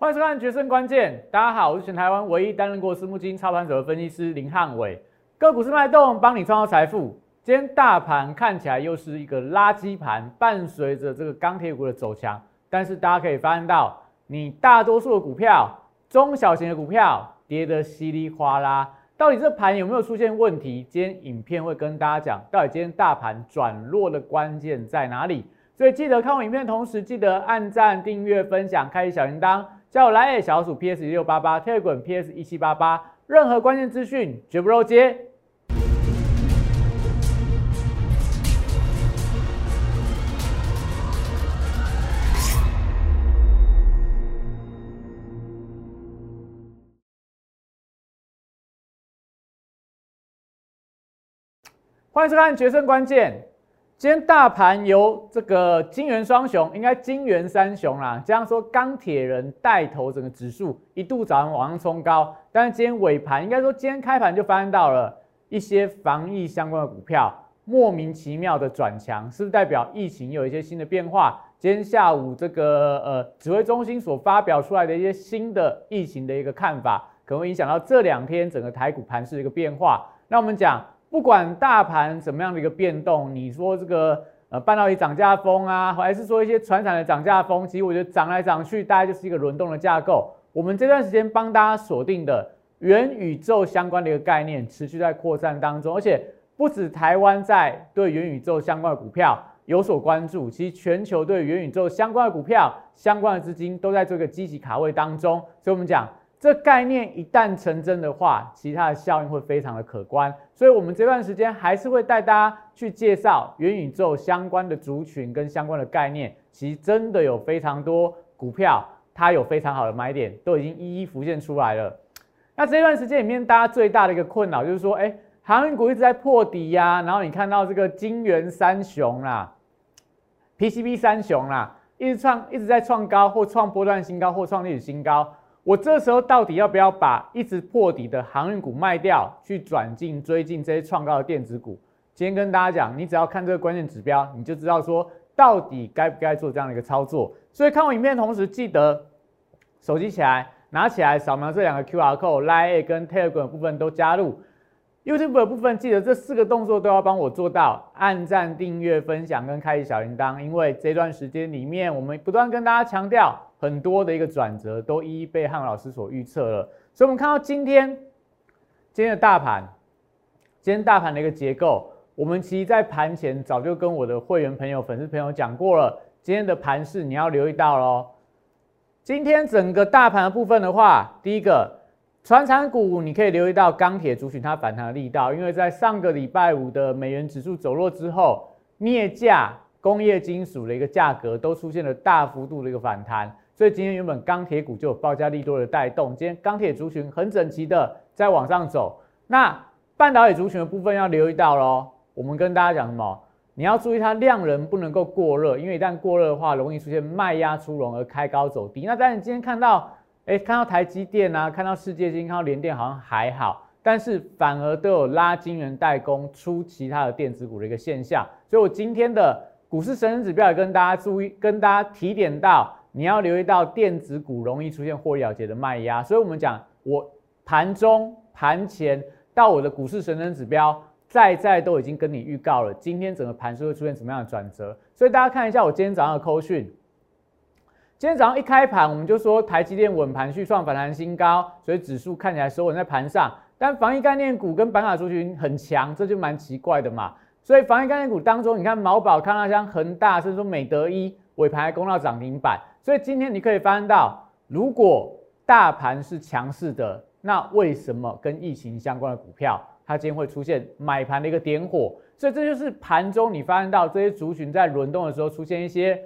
欢迎收看《决胜关键》，大家好，我是全台湾唯一担任过私募基金操盘手的分析师林汉伟。个股是脉动，帮你创造财富。今天大盘看起来又是一个垃圾盘，伴随着这个钢铁股的走强，但是大家可以发现到，你大多数的股票、中小型的股票跌得稀里哗啦。到底这盘有没有出现问题？今天影片会跟大家讲，到底今天大盘转弱的关键在哪里？所以记得看我影片，同时记得按赞、订阅、分享、开启小铃铛，叫我来小鼠 PS 一六八八，Telegram PS 一七八八，任何关键资讯绝不漏接。欢迎收看《决胜关键》。今天大盘由这个金元双雄，应该金元三雄啦，这样说钢铁人带头，整个指数一度早上往上冲高。但是今天尾盘，应该说今天开盘就发现到了一些防疫相关的股票莫名其妙的转强，是不是代表疫情有一些新的变化？今天下午这个呃指挥中心所发表出来的一些新的疫情的一个看法，可能会影响到这两天整个台股盘势的一个变化。那我们讲。不管大盘怎么样的一个变动，你说这个呃半导体涨价风啊，还是说一些传产的涨价风，其实我觉得涨来涨去，大概就是一个轮动的架构。我们这段时间帮大家锁定的元宇宙相关的一个概念，持续在扩散当中，而且不止台湾在对元宇宙相关的股票有所关注，其实全球对元宇宙相关的股票、相关的资金都在这个积极卡位当中。所以我们讲。这概念一旦成真的话，其他的效应会非常的可观。所以，我们这段时间还是会带大家去介绍元宇宙相关的族群跟相关的概念。其实真的有非常多股票，它有非常好的买点，都已经一一浮现出来了。那这段时间里面，大家最大的一个困扰就是说，哎，航运股一直在破底呀，然后你看到这个金元三雄啦，PCB 三雄啦，一直创一直在创高，或创波段新高，或创历史新高。我这时候到底要不要把一直破底的航运股卖掉，去转进追进这些创高的电子股？今天跟大家讲，你只要看这个关键指标，你就知道说到底该不该做这样的一个操作。所以看完影片同时，记得手机起来，拿起来扫描这两个 Q R code，Line 跟 Telegram 部分都加入，YouTube 的部分记得这四个动作都要帮我做到，按赞、订阅、分享跟开启小铃铛，因为这段时间里面我们不断跟大家强调。很多的一个转折都一一被汉老师所预测了，所以我们看到今天今天的大盘，今天大盘的一个结构，我们其实在盘前早就跟我的会员朋友、粉丝朋友讲过了，今天的盘势你要留意到喽。今天整个大盘的部分的话，第一个，船产股你可以留意到钢铁族群它反弹的力道，因为在上个礼拜五的美元指数走弱之后，镍价、工业金属的一个价格都出现了大幅度的一个反弹。所以今天原本钢铁股就有报价利多的带动，今天钢铁族群很整齐的在往上走。那半导体族群的部分要留意到喽。我们跟大家讲什么？你要注意它量能不能够过热，因为一旦过热的话，容易出现卖压出笼而开高走低。那当然今天看到，哎，看到台积电啊，看到世界金，看到联电好像还好，但是反而都有拉晶圆代工出其他的电子股的一个现象。所以我今天的股市神人指标也跟大家注意，跟大家提点到。你要留意到电子股容易出现获利了结的卖压，所以我们讲我盘中、盘前到我的股市神人指标，在在都已经跟你预告了，今天整个盘是会出现什么样的转折。所以大家看一下我今天早上的扣讯，今天早上一开盘我们就说台积电稳盘续创反弹新高，所以指数看起来收稳在盘上，但防疫概念股跟板卡族群很强，这就蛮奇怪的嘛。所以防疫概念股当中，你看毛宝、康乐香、恒大，甚至说美德一尾盘还攻到涨停板。所以今天你可以发现到，如果大盘是强势的，那为什么跟疫情相关的股票，它今天会出现买盘的一个点火？所以这就是盘中你发现到这些族群在轮动的时候出现一些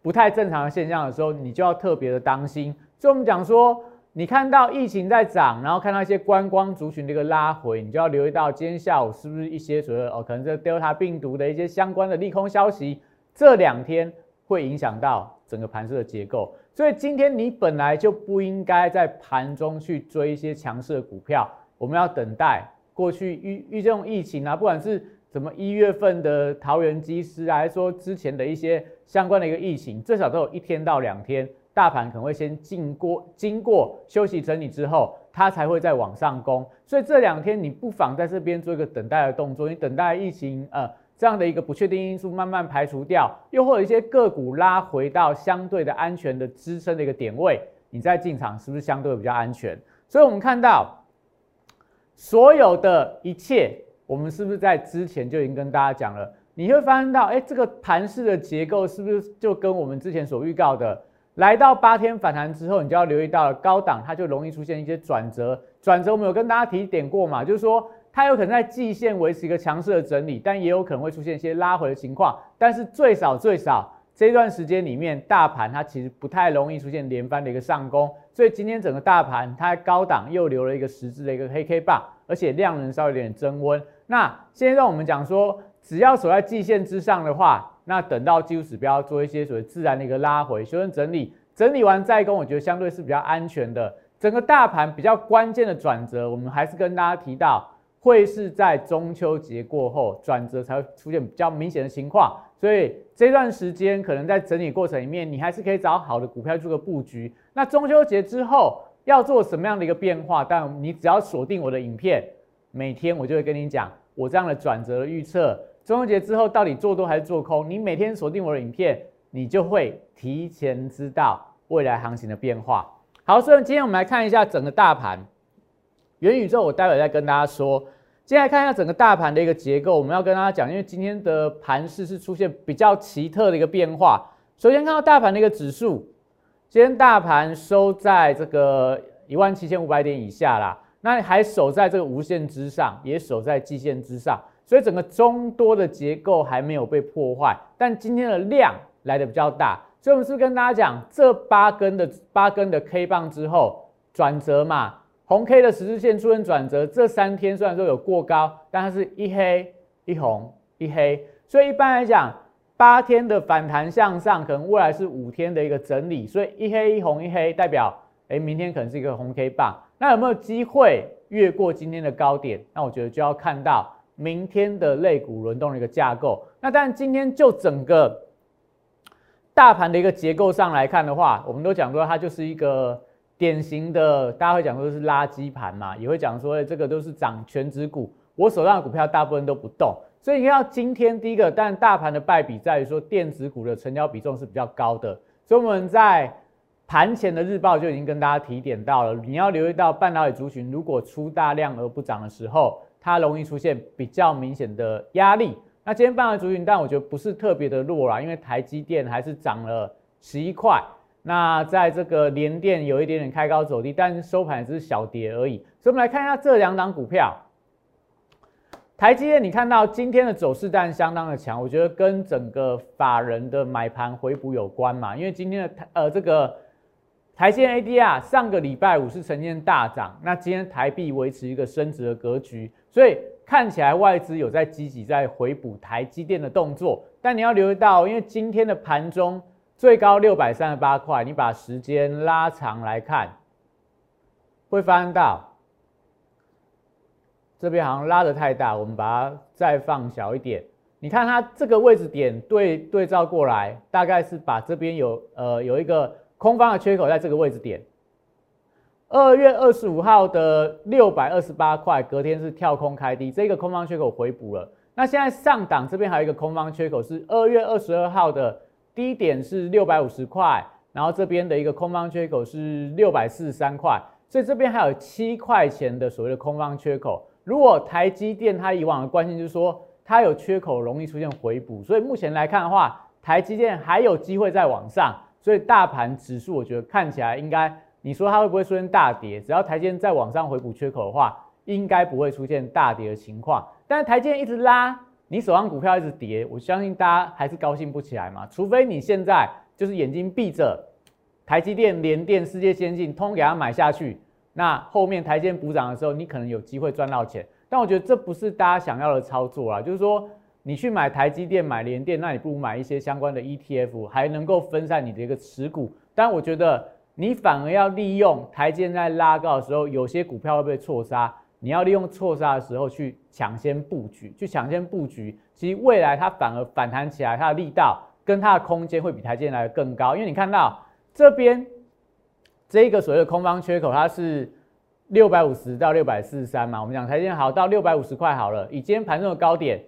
不太正常的现象的时候，你就要特别的当心。所以我们讲说，你看到疫情在涨，然后看到一些观光族群的一个拉回，你就要留意到今天下午是不是一些所谓哦，可能这 Delta 病毒的一些相关的利空消息，这两天会影响到。整个盘势的结构，所以今天你本来就不应该在盘中去追一些强势的股票，我们要等待过去遇遇这种疫情啊，不管是什么一月份的桃园机师啊，还是说之前的一些相关的一个疫情，最少都有一天到两天，大盘可能会先经过经过休息整理之后，它才会再往上攻。所以这两天你不妨在这边做一个等待的动作，你等待疫情呃这样的一个不确定因素慢慢排除掉，又或者一些个股拉回到相对的安全的支撑的一个点位，你再进场是不是相对比较安全？所以我们看到所有的一切，我们是不是在之前就已经跟大家讲了？你会发现到，哎，这个盘势的结构是不是就跟我们之前所预告的，来到八天反弹之后，你就要留意到了高档，它就容易出现一些转折。转折我们有跟大家提点过嘛，就是说它有可能在季线维持一个强势的整理，但也有可能会出现一些拉回的情况。但是最少最少这段时间里面，大盘它其实不太容易出现连番的一个上攻。所以今天整个大盘它高档又留了一个十字的一个黑 K 棒，而且量能稍微有点增温。那现在让我们讲说。只要守在季线之上的话，那等到技术指标做一些所谓自然的一个拉回、修正整理，整理完再攻，我觉得相对是比较安全的。整个大盘比较关键的转折，我们还是跟大家提到，会是在中秋节过后转折才会出现比较明显的情况。所以这段时间可能在整理过程里面，你还是可以找好的股票做个布局。那中秋节之后要做什么样的一个变化？但你只要锁定我的影片，每天我就会跟你讲我这样的转折的预测。中秋节之后到底做多还是做空？你每天锁定我的影片，你就会提前知道未来行情的变化。好，所以今天我们来看一下整个大盘元宇宙，我待会再跟大家说。接下来看一下整个大盘的一个结构，我们要跟大家讲，因为今天的盘势是出现比较奇特的一个变化。首先看到大盘的一个指数，今天大盘收在这个一万七千五百点以下啦，那还守在这个无限之上，也守在季线之上。所以整个中多的结构还没有被破坏，但今天的量来的比较大，所以我们是不是跟大家讲，这八根的八根的 K 棒之后转折嘛，红 K 的十字线出现转折，这三天虽然说有过高，但它是一黑一红一黑，所以一般来讲，八天的反弹向上，可能未来是五天的一个整理，所以一黑一红一黑代表，哎，明天可能是一个红 K 棒，那有没有机会越过今天的高点？那我觉得就要看到。明天的类股轮动的一个架构，那但今天就整个大盘的一个结构上来看的话，我们都讲说它就是一个典型的，大家会讲说是垃圾盘嘛，也会讲说这个都是涨全指股，我手上的股票大部分都不动，所以你看今天第一个，但大盘的败笔在于说电子股的成交比重是比较高的，所以我们在盘前的日报就已经跟大家提点到了，你要留意到半导体族群如果出大量而不涨的时候。它容易出现比较明显的压力。那今天半导体族群，但我觉得不是特别的弱啦，因为台积电还是涨了十一块。那在这个联电有一点点开高走低，但是收盘只是小跌而已。所以我们来看一下这两档股票。台积电，你看到今天的走势但相当的强，我觉得跟整个法人的买盘回补有关嘛，因为今天的呃这个。台积 ADR 上个礼拜五是呈现大涨，那今天台币维持一个升值的格局，所以看起来外资有在积极在回补台积电的动作。但你要留意到，因为今天的盘中最高六百三十八块，你把时间拉长来看，会发现到这边好像拉的太大，我们把它再放小一点。你看它这个位置点对对照过来，大概是把这边有呃有一个。空方的缺口在这个位置点，二月二十五号的六百二十八块，隔天是跳空开低，这个空方缺口回补了。那现在上档这边还有一个空方缺口，是二月二十二号的低点是六百五十块，然后这边的一个空方缺口是六百四十三块，所以这边还有七块钱的所谓的空方缺口。如果台积电它以往的惯性就是说它有缺口容易出现回补，所以目前来看的话，台积电还有机会再往上。所以大盘指数，我觉得看起来应该，你说它会不会出现大跌？只要台积电再往上回补缺口的话，应该不会出现大跌的情况。但是台积电一直拉，你手上股票一直跌，我相信大家还是高兴不起来嘛。除非你现在就是眼睛闭着，台积电、联电、世界先进通给它买下去，那后面台积电补涨的时候，你可能有机会赚到钱。但我觉得这不是大家想要的操作啊，就是说。你去买台积电、买联电，那你不如买一些相关的 ETF，还能够分散你的一个持股。但我觉得你反而要利用台积电在拉高的时候，有些股票会被错杀，你要利用错杀的时候去抢先布局，去抢先布局。其实未来它反而反弹起来，它的力道跟它的空间会比台积电来的更高。因为你看到这边这一个所谓的空方缺口，它是六百五十到六百四十三嘛。我们讲台积电好到六百五十块好了，以今天盘中的高点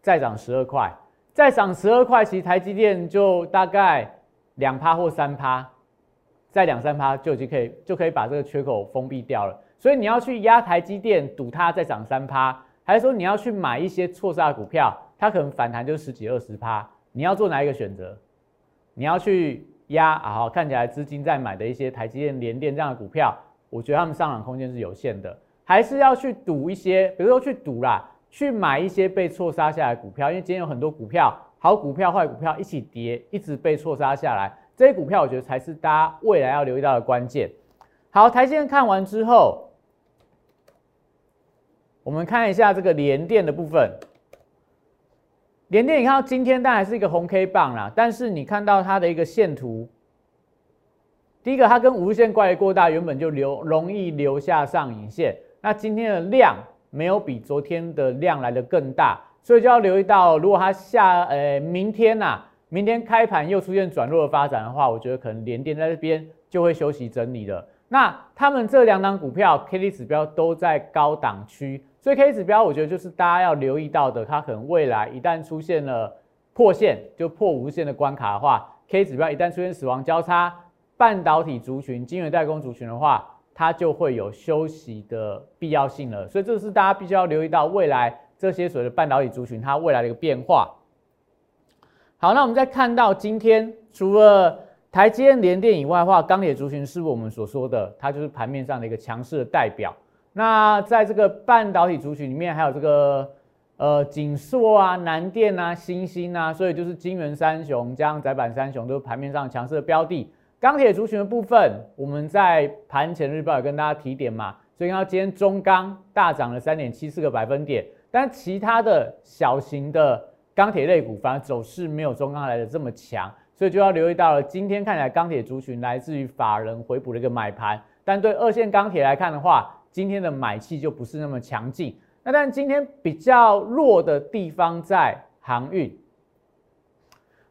再涨十二块，再涨十二块，其实台积电就大概两趴或三趴，再两三趴就已经可以就可以把这个缺口封闭掉了。所以你要去压台积电，赌它再涨三趴，还是说你要去买一些错杀的股票，它可能反弹就十几二十趴，你要做哪一个选择？你要去？压啊，看起来资金在买的一些台积电、联电这样的股票，我觉得他们上涨空间是有限的，还是要去赌一些，比如说去赌啦，去买一些被错杀下来的股票，因为今天有很多股票，好股票、坏股票一起跌，一直被错杀下来，这些股票我觉得才是大家未来要留意到的关键。好，台积电看完之后，我们看一下这个联电的部分。联电，你看到今天当然是一个红 K 棒啦，但是你看到它的一个线图，第一个它跟无线关联过大，原本就留容易留下上影线。那今天的量没有比昨天的量来的更大，所以就要留意到，如果它下呃明天呐，明天开盘又出现转弱的发展的话，我觉得可能联电在这边就会休息整理了。那他们这两档股票 K D 指标都在高档区。所以 K 指标，我觉得就是大家要留意到的，它可能未来一旦出现了破线，就破无限的关卡的话，K 指标一旦出现死亡交叉，半导体族群、晶圆代工族群的话，它就会有休息的必要性了。所以这是大家必须要留意到未来这些所谓的半导体族群它未来的一个变化。好，那我们再看到今天除了台积电、联电以外的话，钢铁族群是我们所说的，它就是盘面上的一个强势的代表。那在这个半导体族群里面，还有这个呃锦硕啊、南电啊、新星啊，所以就是金元三雄加上窄板三雄都是盘面上强势的标的。钢铁族群的部分，我们在盘前日报也跟大家提点嘛，所以看到今天中钢大涨了三点七四个百分点，但其他的小型的钢铁类股反而走势没有中钢来的这么强，所以就要留意到了。今天看起来钢铁族群来自于法人回补的一个买盘，但对二线钢铁来看的话，今天的买气就不是那么强劲，那但今天比较弱的地方在航运。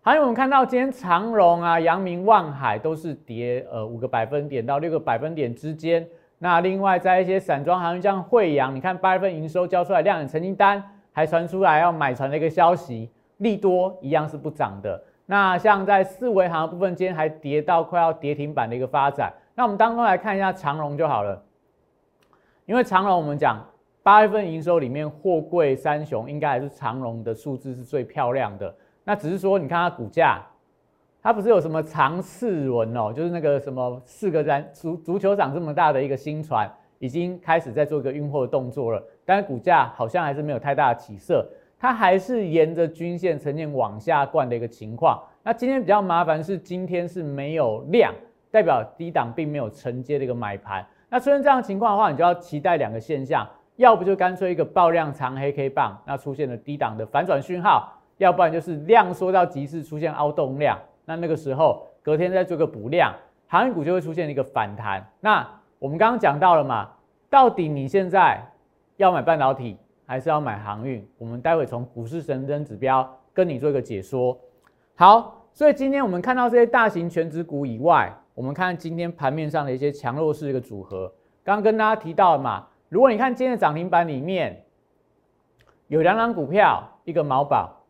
航运我们看到今天长荣啊、阳明、万海都是跌呃五个百分点到六个百分点之间。那另外在一些散装航运，像惠阳，你看八月份营收交出来量产成绩单，还传出来要买船的一个消息，利多一样是不涨的。那像在四维航部分，今天还跌到快要跌停板的一个发展。那我们当中来看一下长荣就好了。因为长荣，我们讲八月份营收里面，货柜三雄应该还是长荣的数字是最漂亮的。那只是说，你看它股价，它不是有什么长四轮哦，就是那个什么四个人足足球场这么大的一个新船，已经开始在做一个运货的动作了。但是股价好像还是没有太大的起色，它还是沿着均线呈现往下灌的一个情况。那今天比较麻烦是，今天是没有量，代表低档并没有承接的一个买盘。那出现这样情况的话，你就要期待两个现象，要不就干脆一个爆量长黑 K 棒，那出现了低档的反转讯号；要不然就是量缩到极致，出现凹洞量，那那个时候隔天再做个补量，航运股就会出现一个反弹。那我们刚刚讲到了嘛，到底你现在要买半导体还是要买航运？我们待会从股市神针指标跟你做一个解说。好，所以今天我们看到这些大型全指股以外。我们看今天盘面上的一些强弱势一个组合，刚刚跟大家提到嘛，如果你看今天的涨停板里面有两档股票，一个毛宝，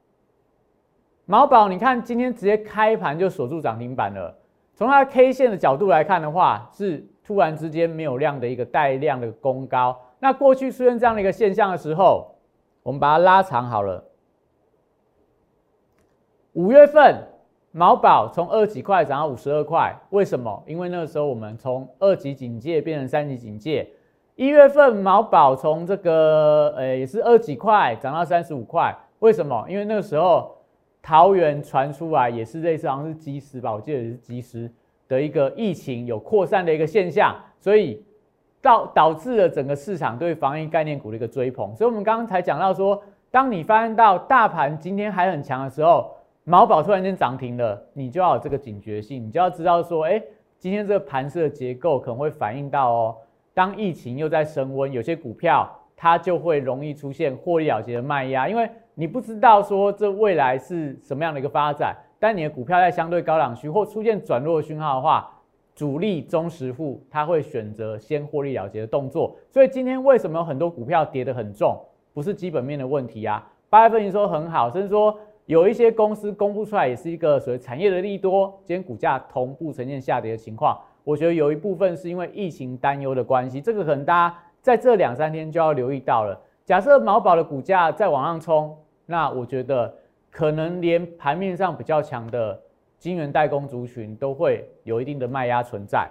毛宝你看今天直接开盘就锁住涨停板了。从它 K 线的角度来看的话，是突然之间没有量的一个带量的攻高。那过去出现这样的一个现象的时候，我们把它拉长好了，五月份。毛宝从二几块涨到五十二块，为什么？因为那个时候我们从二级警戒变成三级警戒。一月份毛宝从这个呃也是二几块涨到三十五块，为什么？因为那个时候桃园传出来也是类似好像是及时吧，我记得也是及时的一个疫情有扩散的一个现象，所以导导致了整个市场对防疫概念股的一个追捧。所以我们刚刚才讲到说，当你发现到大盘今天还很强的时候。毛宝突然间涨停了，你就要有这个警觉性，你就要知道说，哎，今天这个盘势的结构可能会反映到哦，当疫情又在升温，有些股票它就会容易出现获利了结的卖压，因为你不知道说这未来是什么样的一个发展，但你的股票在相对高档区或出现转弱讯号的话，主力中实户他会选择先获利了结的动作。所以今天为什么有很多股票跌得很重？不是基本面的问题啊，八月份营收很好，甚至说有一些公司公布出来也是一个所谓产业的利多，今天股价同步呈现下跌的情况。我觉得有一部分是因为疫情担忧的关系，这个可能大家在这两三天就要留意到了。假设毛宝的股价再往上冲，那我觉得可能连盘面上比较强的晶圆代工族群都会有一定的卖压存在。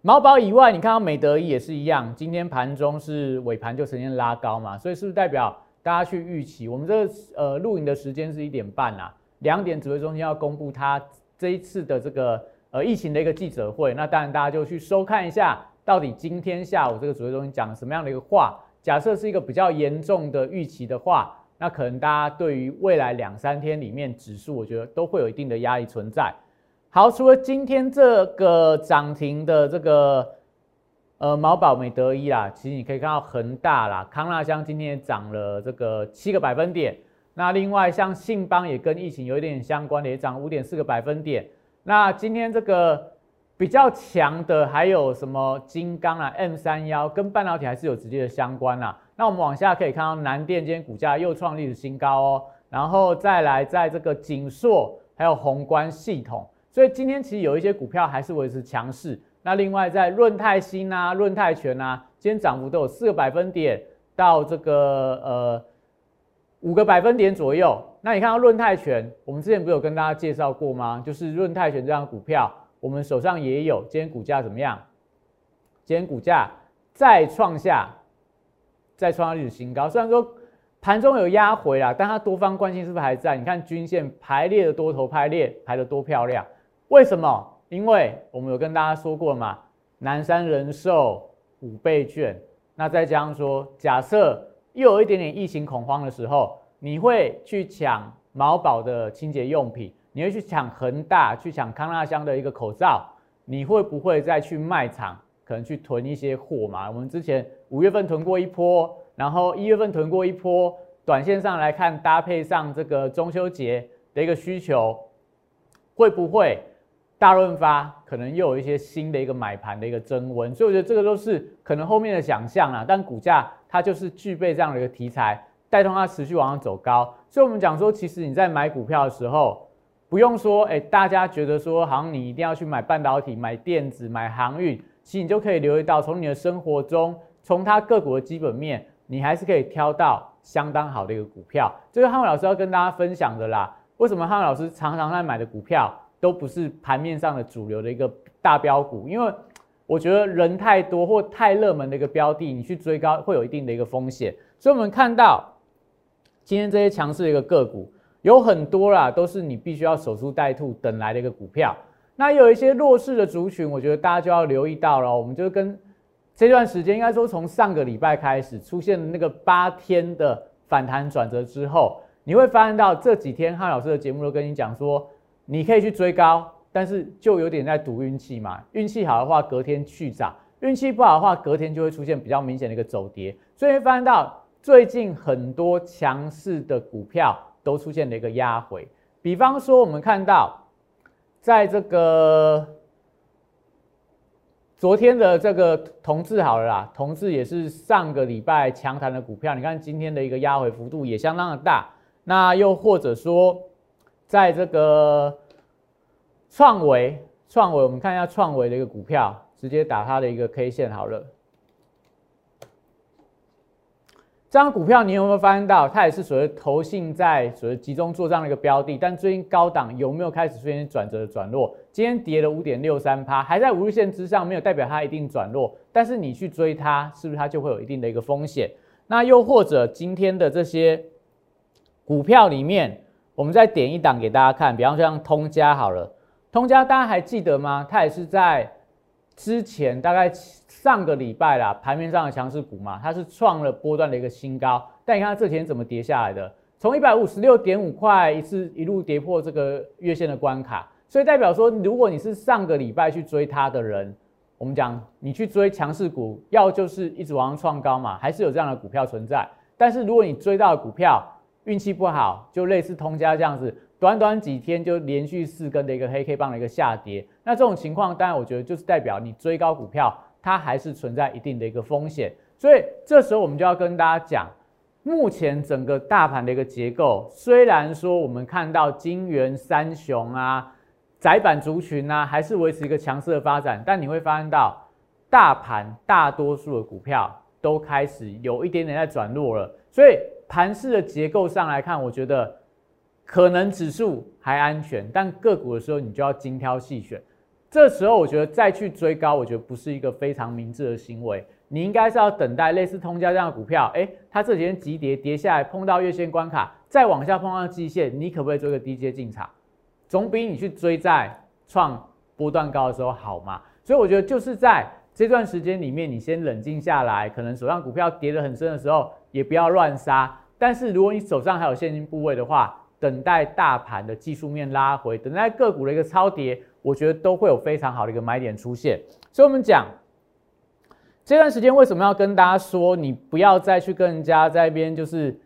毛宝以外，你看到美德一也是一样，今天盘中是尾盘就呈现拉高嘛，所以是不是代表大家去预期？我们这呃录影的时间是一点半啊，两点指挥中心要公布他这一次的这个呃疫情的一个记者会，那当然大家就去收看一下，到底今天下午这个指挥中心讲什么样的一个话？假设是一个比较严重的预期的话，那可能大家对于未来两三天里面指数，我觉得都会有一定的压力存在。好，除了今天这个涨停的这个呃毛宝美德一啦，其实你可以看到恒大啦、康纳香今天也涨了这个七个百分点。那另外像信邦也跟疫情有一点相关的，也涨五点四个百分点。那今天这个比较强的还有什么金刚啊、M 三幺跟半导体还是有直接的相关啦。那我们往下可以看到南电今天股价又创历史新高哦，然后再来在这个景硕还有宏观系统。所以今天其实有一些股票还是维持强势。那另外在润泰新啊、润泰全啊，今天涨幅都有四个百分点到这个呃五个百分点左右。那你看到润泰全，我们之前不是有跟大家介绍过吗？就是润泰全这张股票，我们手上也有。今天股价怎么样？今天股价再创下再创下历史新高。虽然说盘中有压回啦，但它多方关系是不是还在？你看均线排列的多头排列排的多漂亮。为什么？因为我们有跟大家说过嘛，南山人寿五倍券，那再加上说，假设又有一点点疫情恐慌的时候，你会去抢毛宝的清洁用品，你会去抢恒大，去抢康纳香的一个口罩，你会不会再去卖场可能去囤一些货嘛？我们之前五月份囤过一波，然后一月份囤过一波，短线上来看，搭配上这个中秋节的一个需求，会不会？大润发可能又有一些新的一个买盘的一个增温，所以我觉得这个都是可能后面的想象啊。但股价它就是具备这样的一个题材，带动它持续往上走高。所以我们讲说，其实你在买股票的时候，不用说，哎，大家觉得说好像你一定要去买半导体、买电子、买航运，其实你就可以留意到，从你的生活中，从它个股的基本面，你还是可以挑到相当好的一个股票。这是汉伟老师要跟大家分享的啦。为什么汉伟老师常常在买的股票？都不是盘面上的主流的一个大标股，因为我觉得人太多或太热门的一个标的，你去追高会有一定的一个风险。所以，我们看到今天这些强势的一个个股有很多啦，都是你必须要守株待兔等来的一个股票。那有一些弱势的族群，我觉得大家就要留意到了。我们就跟这段时间，应该说从上个礼拜开始出现那个八天的反弹转折之后，你会发现到这几天汉老师的节目都跟你讲说。你可以去追高，但是就有点在赌运气嘛。运气好的话，隔天去涨；运气不好的话，隔天就会出现比较明显的一个走跌。所以发现到最近很多强势的股票都出现了一个压回。比方说，我们看到在这个昨天的这个同志好了啦，同志也是上个礼拜强弹的股票。你看今天的一个压回幅度也相当的大。那又或者说，在这个创维，创维，我们看一下创维的一个股票，直接打它的一个 K 线好了。这张股票你有没有发现到，它也是属于投信在所谓集中做这样的一个标的，但最近高档有没有开始出现转折的转弱？今天跌了五点六三趴，还在五日线之上，没有代表它一定转弱，但是你去追它，是不是它就会有一定的一个风险？那又或者今天的这些股票里面？我们再点一档给大家看，比方说像通家好了，通家大家还记得吗？它也是在之前大概上个礼拜啦，盘面上的强势股嘛，它是创了波段的一个新高。但你看它这几天怎么跌下来的？从一百五十六点五块一次一路跌破这个月线的关卡，所以代表说，如果你是上个礼拜去追它的人，我们讲你去追强势股，要就是一直往上创高嘛，还是有这样的股票存在。但是如果你追到股票，运气不好，就类似通家这样子，短短几天就连续四根的一个黑 K 棒的一个下跌，那这种情况，当然我觉得就是代表你追高股票，它还是存在一定的一个风险。所以这时候我们就要跟大家讲，目前整个大盘的一个结构，虽然说我们看到金元三雄啊、窄板族群啊，还是维持一个强势的发展，但你会发现到大盘大多数的股票都开始有一点点在转弱了。所以盘势的结构上来看，我觉得。可能指数还安全，但个股的时候你就要精挑细选。这时候我觉得再去追高，我觉得不是一个非常明智的行为。你应该是要等待类似通家这样的股票，哎，它这几天急跌跌下来，碰到月线关卡，再往下碰到季线，你可不可以做个低阶进场？总比你去追在创波段高的时候好嘛？所以我觉得就是在这段时间里面，你先冷静下来，可能手上股票跌得很深的时候，也不要乱杀。但是如果你手上还有现金部位的话，等待大盘的技术面拉回，等待个股的一个超跌，我觉得都会有非常好的一个买点出现。所以，我们讲这段时间为什么要跟大家说，你不要再去跟人家在一边就是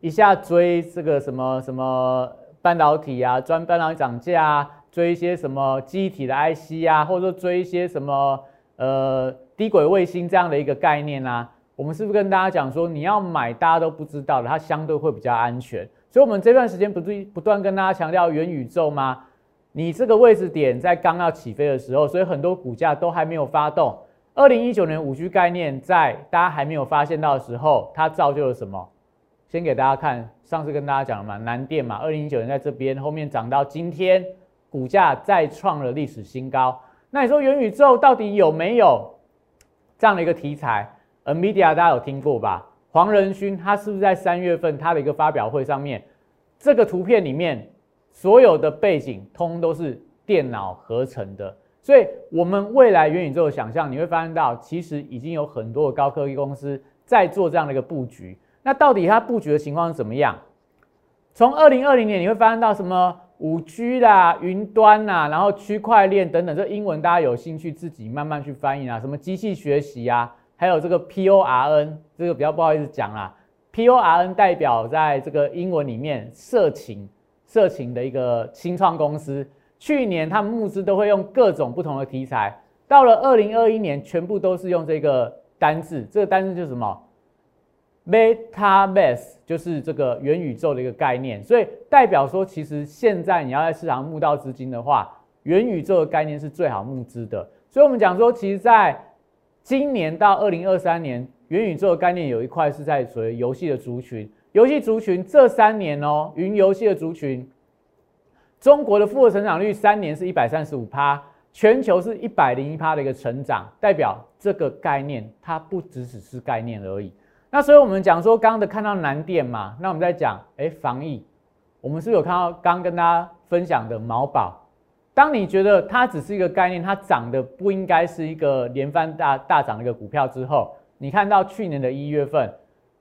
一下追这个什么什么半导体啊，专半导体涨价啊，追一些什么机体的 IC 啊，或者说追一些什么呃低轨卫星这样的一个概念啊。我们是不是跟大家讲说，你要买大家都不知道的，它相对会比较安全。所以，我们这段时间不是不断跟大家强调元宇宙吗？你这个位置点在刚要起飞的时候，所以很多股价都还没有发动。二零一九年五 G 概念在大家还没有发现到的时候，它造就了什么？先给大家看，上次跟大家讲了嘛，南电嘛，二零一九年在这边，后面涨到今天，股价再创了历史新高。那你说元宇宙到底有没有这样的一个题材？NVIDIA 大家有听过吧？黄仁勋他是不是在三月份他的一个发表会上面，这个图片里面所有的背景通都是电脑合成的，所以我们未来元宇宙的想象，你会发现到其实已经有很多的高科技公司在做这样的一个布局。那到底它布局的情况是怎么样？从二零二零年你会发现到什么五 G 啦、云端啦，然后区块链等等，这英文大家有兴趣自己慢慢去翻译啊，什么机器学习啊。还有这个 P O R N，这个比较不好意思讲啦。P O R N 代表在这个英文里面色情、色情的一个新创公司。去年他们募资都会用各种不同的题材，到了二零二一年，全部都是用这个单字。这个单字就是什么？Metaverse，就是这个元宇宙的一个概念。所以代表说，其实现在你要在市场募到资金的话，元宇宙的概念是最好募资的。所以我们讲说，其实，在今年到二零二三年，元宇宙的概念有一块是在所谓游戏的族群。游戏族群这三年哦，云游戏的族群，中国的复合成长率三年是一百三十五趴，全球是一百零一趴的一个成长，代表这个概念它不只只是概念而已。那所以我们讲说，刚刚的看到南电嘛，那我们在讲哎防疫，我们是有看到刚跟大家分享的毛宝。当你觉得它只是一个概念，它涨的不应该是一个连番大大涨的一个股票之后，你看到去年的一月份，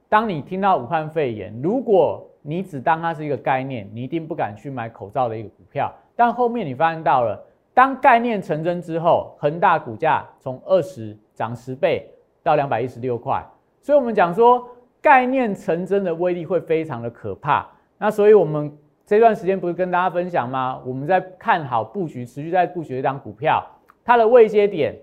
当你听到武汉肺炎，如果你只当它是一个概念，你一定不敢去买口罩的一个股票。但后面你发现到了，当概念成真之后，恒大股价从二十涨十倍到两百一十六块，所以我们讲说概念成真的威力会非常的可怕。那所以我们。这段时间不是跟大家分享吗？我们在看好布局，持续在布局一张股票，它的位阶点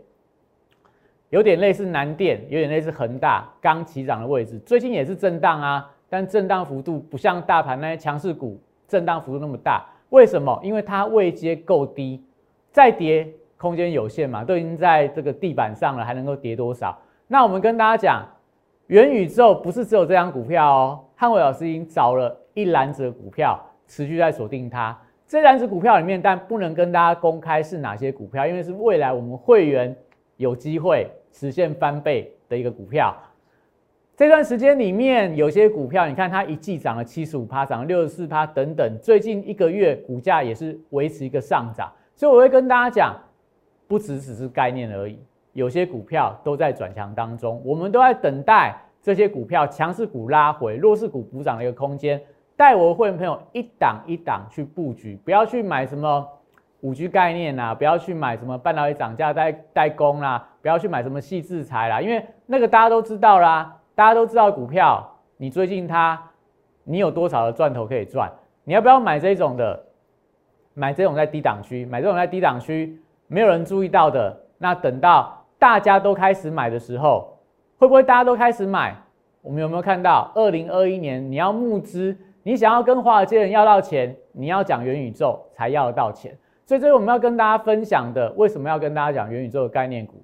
有点类似南电，有点类似恒大刚起涨的位置。最近也是震荡啊，但震荡幅度不像大盘那些强势股震荡幅度那么大。为什么？因为它位阶够低，再跌空间有限嘛，都已经在这个地板上了，还能够跌多少？那我们跟大家讲，元宇宙不是只有这张股票哦，汉伟老师已经找了一篮子的股票。持续在锁定它这篮子股票里面，但不能跟大家公开是哪些股票，因为是未来我们会员有机会实现翻倍的一个股票。这段时间里面，有些股票你看它一季涨了七十五趴，涨了六十四趴等等，最近一个月股价也是维持一个上涨，所以我会跟大家讲，不只只是概念而已，有些股票都在转强当中，我们都在等待这些股票强势股拉回，弱势股补涨的一个空间。带我的会员朋友一档一档去布局，不要去买什么五 G 概念呐，不要去买什么半导体涨价代代工啦，不要去买什么细制裁啦，因为那个大家都知道啦，大家都知道股票，你最近它，你有多少的赚头可以赚？你要不要买这种的？买这种在低档区，买这种在低档区没有人注意到的，那等到大家都开始买的时候，会不会大家都开始买？我们有没有看到？二零二一年你要募资，你想要跟华尔街人要到钱，你要讲元宇宙才要得到钱。所以这是我们要跟大家分享的，为什么要跟大家讲元宇宙的概念股？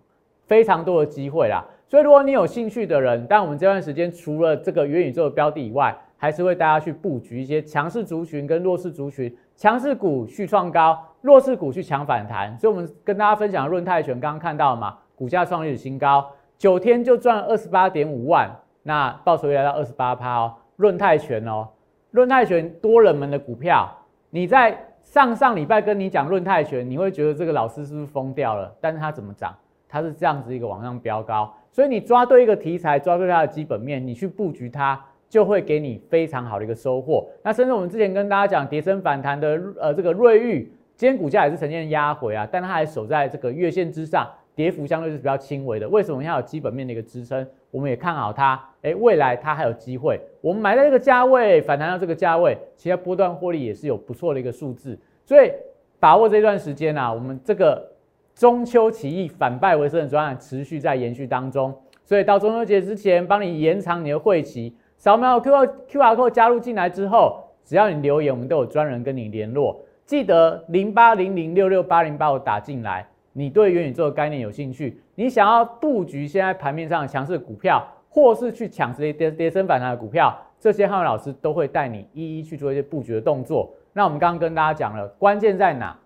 非常多的机会啦。所以如果你有兴趣的人，但我们这段时间除了这个元宇宙的标的以外，还是为大家去布局一些强势族群跟弱势族群。强势股去创高，弱势股去抢反弹，所以我们跟大家分享的润泰拳，刚刚看到嘛，股价创历史新高，九天就赚二十八点五万，那报酬率来到二十八趴哦。论泰拳哦，论泰拳多冷门的股票，你在上上礼拜跟你讲论泰拳，你会觉得这个老师是不是疯掉了？但是它怎么涨？它是这样子一个往上飙高，所以你抓对一个题材，抓对它的基本面，你去布局它。就会给你非常好的一个收获。那甚至我们之前跟大家讲，跌升反弹的呃这个瑞昱，今天股价也是呈现压回啊，但它还守在这个月线之上，跌幅相对是比较轻微的。为什么？要有基本面的一个支撑，我们也看好它。哎，未来它还有机会。我们买在这个价位，反弹到这个价位，其实波段获利也是有不错的一个数字。所以把握这段时间啊，我们这个中秋起义反败为胜的专案持续在延续当中。所以到中秋节之前，帮你延长你的会期。扫描 Q Q R code 加入进来之后，只要你留言，我们都有专人跟你联络。记得零八零零六六八零八五打进来。你对元宇宙的概念有兴趣？你想要布局现在盘面上的强势股票，或是去抢这些跌跌升反弹的股票，这些汉文老师都会带你一一去做一些布局的动作。那我们刚刚跟大家讲了，关键在哪？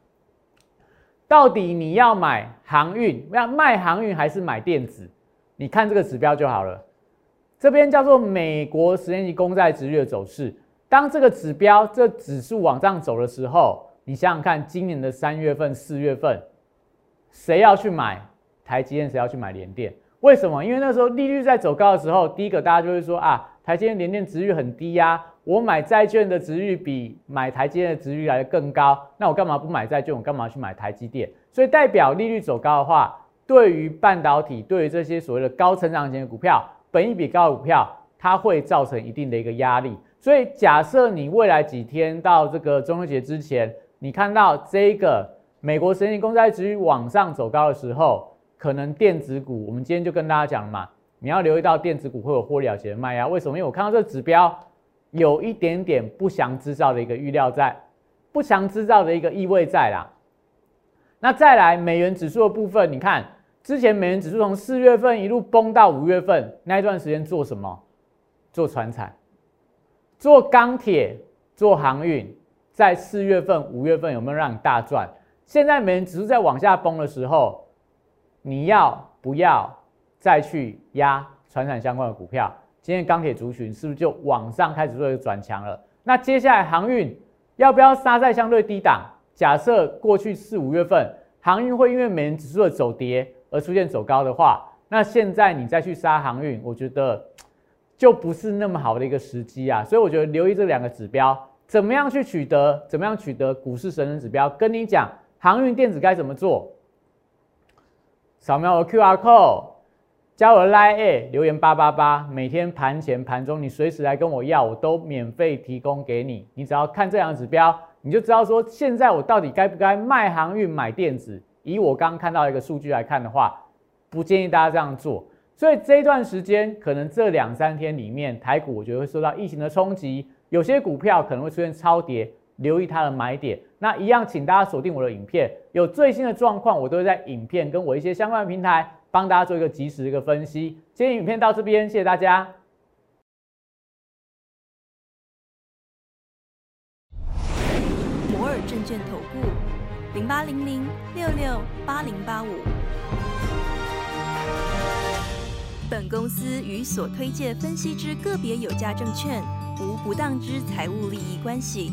到底你要买航运，要卖航运还是买电子？你看这个指标就好了。这边叫做美国十年期公债值率的走势。当这个指标、这指数往上走的时候，你想想看，今年的三月份、四月份，谁要去买台积电？谁要去买联电？为什么？因为那时候利率在走高的时候，第一个大家就会说啊，台积电、联电值率很低呀，我买债券的值率比买台积电的值率来的更高，那我干嘛不买债券？我干嘛去买台积电？所以代表利率走高的话，对于半导体，对于这些所谓的高成长型的股票。本益比高的股票，它会造成一定的一个压力。所以假设你未来几天到这个中秋节之前，你看到这个美国十年公债值率往上走高的时候，可能电子股，我们今天就跟大家讲了嘛，你要留意到电子股会有获利了结的卖压。为什么？因为我看到这个指标有一点点不祥之兆的一个预料在，不祥之兆的一个意味在啦。那再来美元指数的部分，你看。之前美元指数从四月份一路崩到五月份那一段时间做什么？做船产、做钢铁、做航运，在四月份、五月份有没有让你大赚？现在美元指数在往下崩的时候，你要不要再去压船产相关的股票？今天钢铁族群是不是就往上开始做一个转强了？那接下来航运要不要杀在相对低档？假设过去四五月份航运会因为美元指数的走跌。而出现走高的话，那现在你再去杀航运，我觉得就不是那么好的一个时机啊。所以我觉得留意这两个指标，怎么样去取得，怎么样取得股市神人指标？跟你讲，航运电子该怎么做？扫描我 Q R code，加我 Line A 留言八八八，每天盘前盘中你随时来跟我要，我都免费提供给你。你只要看这两个指标，你就知道说现在我到底该不该卖航运买电子。以我刚刚看到一个数据来看的话，不建议大家这样做。所以这一段时间，可能这两三天里面，台股我觉得会受到疫情的冲击，有些股票可能会出现超跌，留意它的买点。那一样，请大家锁定我的影片，有最新的状况，我都会在影片跟我一些相关的平台帮大家做一个及时的一个分析。今天影片到这边，谢谢大家。摩尔证券投顾。零八零零六六八零八五。本公司与所推介分析之个别有价证券无不当之财务利益关系。